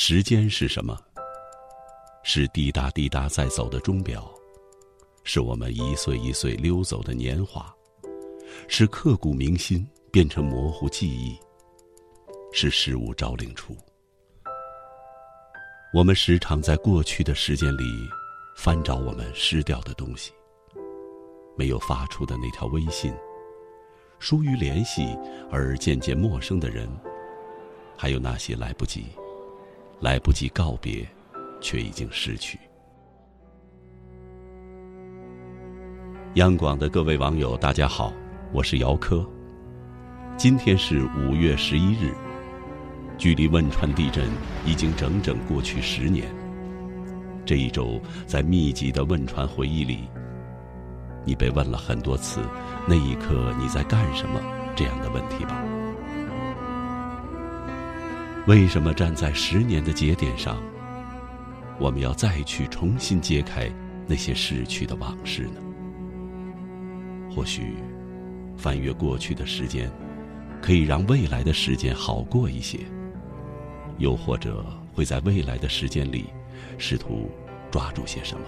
时间是什么？是滴答滴答在走的钟表，是我们一岁一岁溜走的年华，是刻骨铭心变成模糊记忆，是事物招领处。我们时常在过去的时间里翻找我们失掉的东西，没有发出的那条微信，疏于联系而渐渐陌生的人，还有那些来不及。来不及告别，却已经失去。央广的各位网友，大家好，我是姚科。今天是五月十一日，距离汶川地震已经整整过去十年。这一周，在密集的汶川回忆里，你被问了很多次“那一刻你在干什么”这样的问题吧。为什么站在十年的节点上，我们要再去重新揭开那些逝去的往事呢？或许，翻阅过去的时间，可以让未来的时间好过一些；又或者会在未来的时间里，试图抓住些什么，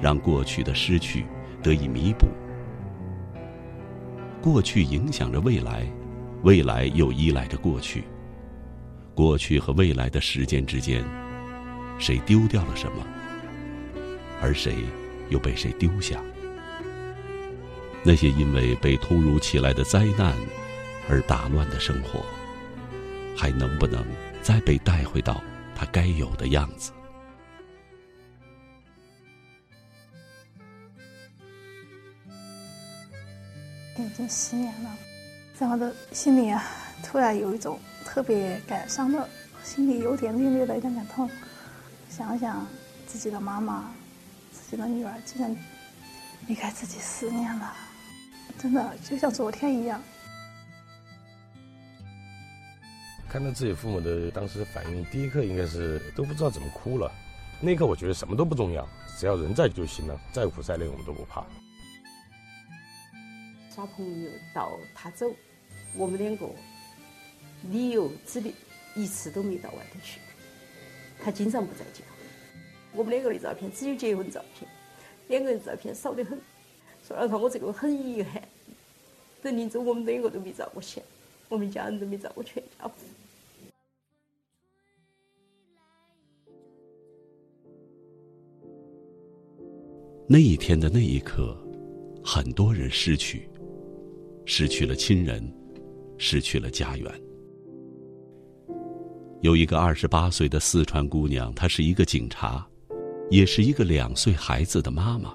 让过去的失去得以弥补。过去影响着未来，未来又依赖着过去。过去和未来的时间之间，谁丢掉了什么，而谁又被谁丢下？那些因为被突如其来的灾难而打乱的生活，还能不能再被带回到它该有的样子？已经十年了，在我的心里啊，突然有一种。特别感伤的，心里有点略略的一点感痛。想想自己的妈妈，自己的女儿竟然离开自己十年了，真的就像昨天一样。看到自己父母的当时反应，第一刻应该是都不知道怎么哭了。那一刻我觉得什么都不重要，只要人在就行了，再苦再累我们都不怕。耍朋友到他走，我们两个。理由指的一次都没到外头去，他经常不在家。我们两个的照片只有结婚照片，两个人照片少得很。说老实话，我这个很遗憾。等临走，我们两个都没照过相，我们家人都没照过全家福。那一天的那一刻，很多人失去，失去了亲人，失去了家园。有一个二十八岁的四川姑娘，她是一个警察，也是一个两岁孩子的妈妈。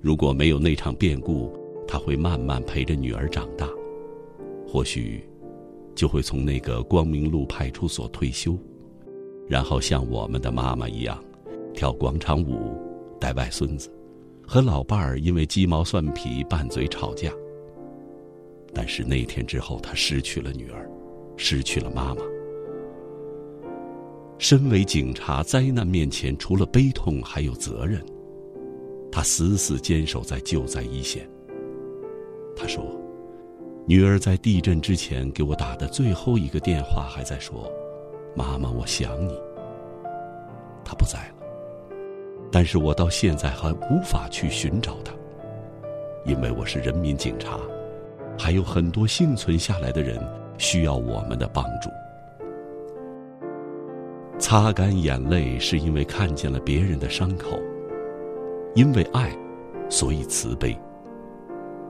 如果没有那场变故，她会慢慢陪着女儿长大，或许就会从那个光明路派出所退休，然后像我们的妈妈一样，跳广场舞，带外孙子，和老伴儿因为鸡毛蒜皮拌嘴吵架。但是那天之后，他失去了女儿，失去了妈妈。身为警察，灾难面前除了悲痛还有责任。他死死坚守在救灾一线。他说：“女儿在地震之前给我打的最后一个电话，还在说：‘妈妈，我想你。’她不在了，但是我到现在还无法去寻找她，因为我是人民警察，还有很多幸存下来的人需要我们的帮助。”擦干眼泪，是因为看见了别人的伤口；因为爱，所以慈悲。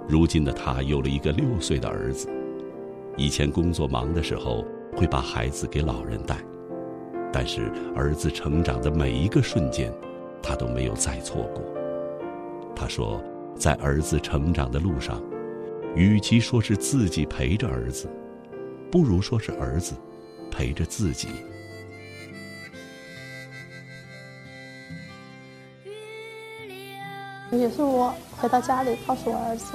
如今的他有了一个六岁的儿子，以前工作忙的时候会把孩子给老人带，但是儿子成长的每一个瞬间，他都没有再错过。他说，在儿子成长的路上，与其说是自己陪着儿子，不如说是儿子陪着自己。也是我回到家里告诉我儿子，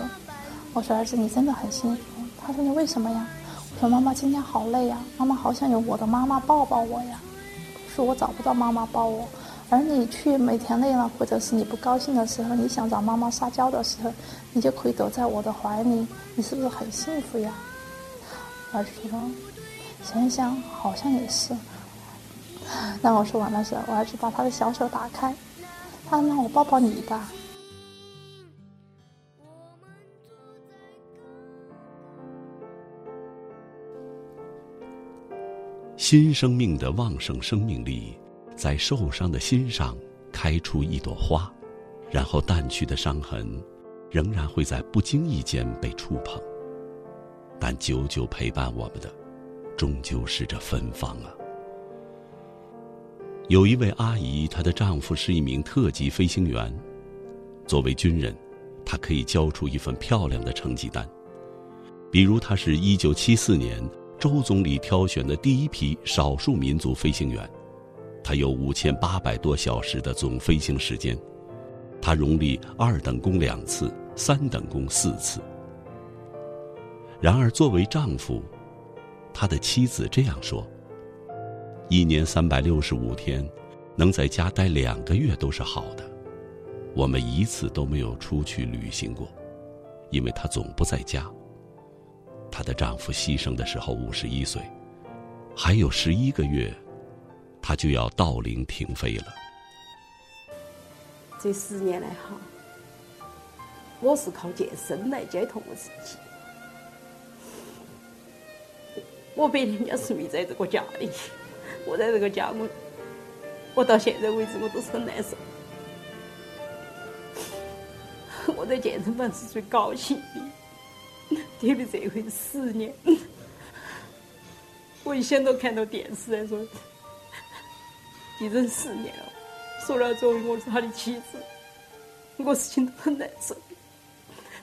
我说儿子你真的很幸福。他说你为什么呀？我说妈妈今天好累呀，妈妈好想有我的妈妈抱抱我呀。说我找不到妈妈抱我，而你去每天累了或者是你不高兴的时候，你想找妈妈撒娇的时候，你就可以躲在我的怀里，你是不是很幸福呀？儿子说，想想好像也是。当我说完的时候，我儿子把他的小手打开，他让我抱抱你吧。新生命的旺盛生命力，在受伤的心上开出一朵花，然后淡去的伤痕，仍然会在不经意间被触碰。但久久陪伴我们的，终究是这芬芳啊！有一位阿姨，她的丈夫是一名特级飞行员。作为军人，她可以交出一份漂亮的成绩单，比如，她是一九七四年。周总理挑选的第一批少数民族飞行员，他有五千八百多小时的总飞行时间，他荣立二等功两次，三等功四次。然而，作为丈夫，他的妻子这样说：一年三百六十五天，能在家待两个月都是好的。我们一次都没有出去旅行过，因为他总不在家。她的丈夫牺牲的时候五十一岁，还有十一个月，他就要到龄停飞了。这十年来哈，我是靠健身来解脱我自己。我白天家是没在这个家里，我在这个家我，我到现在为止我都是很难受。我在健身房是最高兴的。特别这回十年，我一想到看到电视来说，地震十年了，说了作为我是他的妻子，我是心都很难受，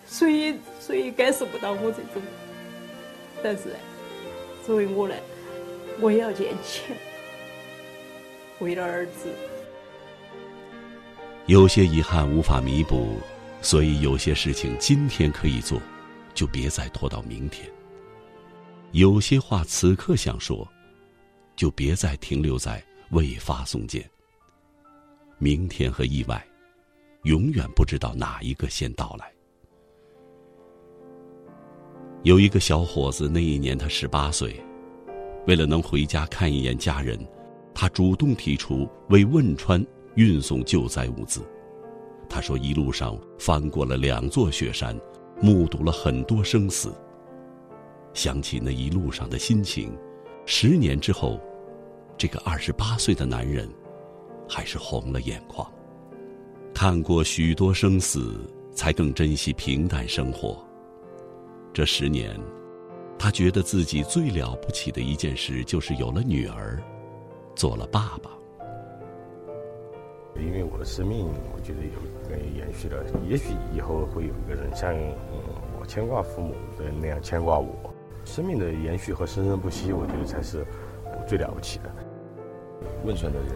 谁谁也感受不到我这种，但是，作为我呢，我也要坚强，为了儿子。有些遗憾无法弥补，所以有些事情今天可以做。就别再拖到明天。有些话此刻想说，就别再停留在未发送件。明天和意外，永远不知道哪一个先到来。有一个小伙子，那一年他十八岁，为了能回家看一眼家人，他主动提出为汶川运送救灾物资。他说，一路上翻过了两座雪山。目睹了很多生死，想起那一路上的心情，十年之后，这个二十八岁的男人，还是红了眼眶。看过许多生死，才更珍惜平淡生活。这十年，他觉得自己最了不起的一件事，就是有了女儿，做了爸爸。因为我的生命，我觉得有延续了。也许以后会有一个人像我牵挂父母的那样牵挂我。生命的延续和生生不息，我觉得才是最了不起的。汶川的人，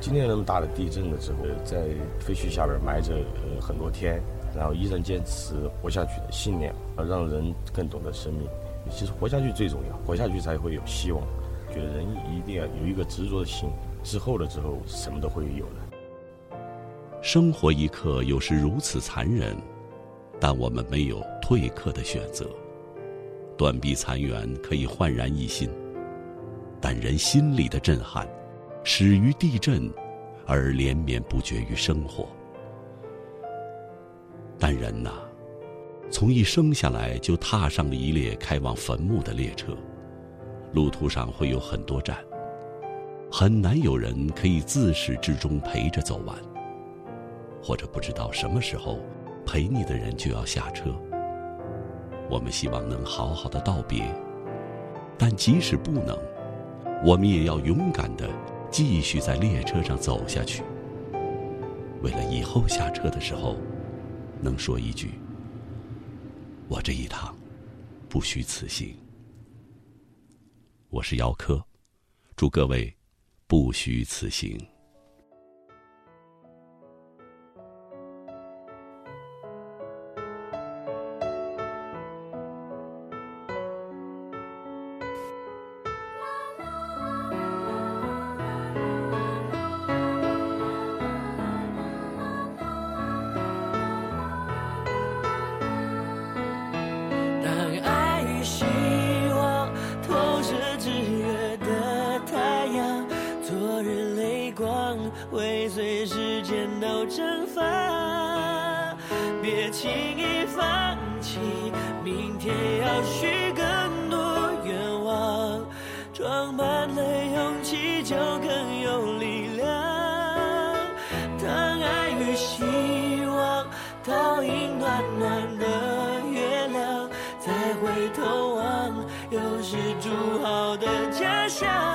今年那么大的地震的时候，在废墟下边埋着呃很多天，然后依然坚持活下去的信念，让人更懂得生命。其实活下去最重要，活下去才会有希望。觉得人一定要有一个执着的心，之后了之后，什么都会有的。生活一刻有时如此残忍，但我们没有退课的选择。断壁残垣可以焕然一新，但人心里的震撼，始于地震，而连绵不绝于生活。但人呐，从一生下来就踏上了一列开往坟墓的列车，路途上会有很多站，很难有人可以自始至终陪着走完。或者不知道什么时候，陪你的人就要下车。我们希望能好好的道别，但即使不能，我们也要勇敢的继续在列车上走下去。为了以后下车的时候，能说一句：“我这一趟，不虚此行。”我是姚科，祝各位不虚此行。蒸发。别轻易放弃，明天要许更多愿望，装满了勇气就更有力量。当爱与希望倒映暖暖的月亮，再回头望，又是筑好的家乡。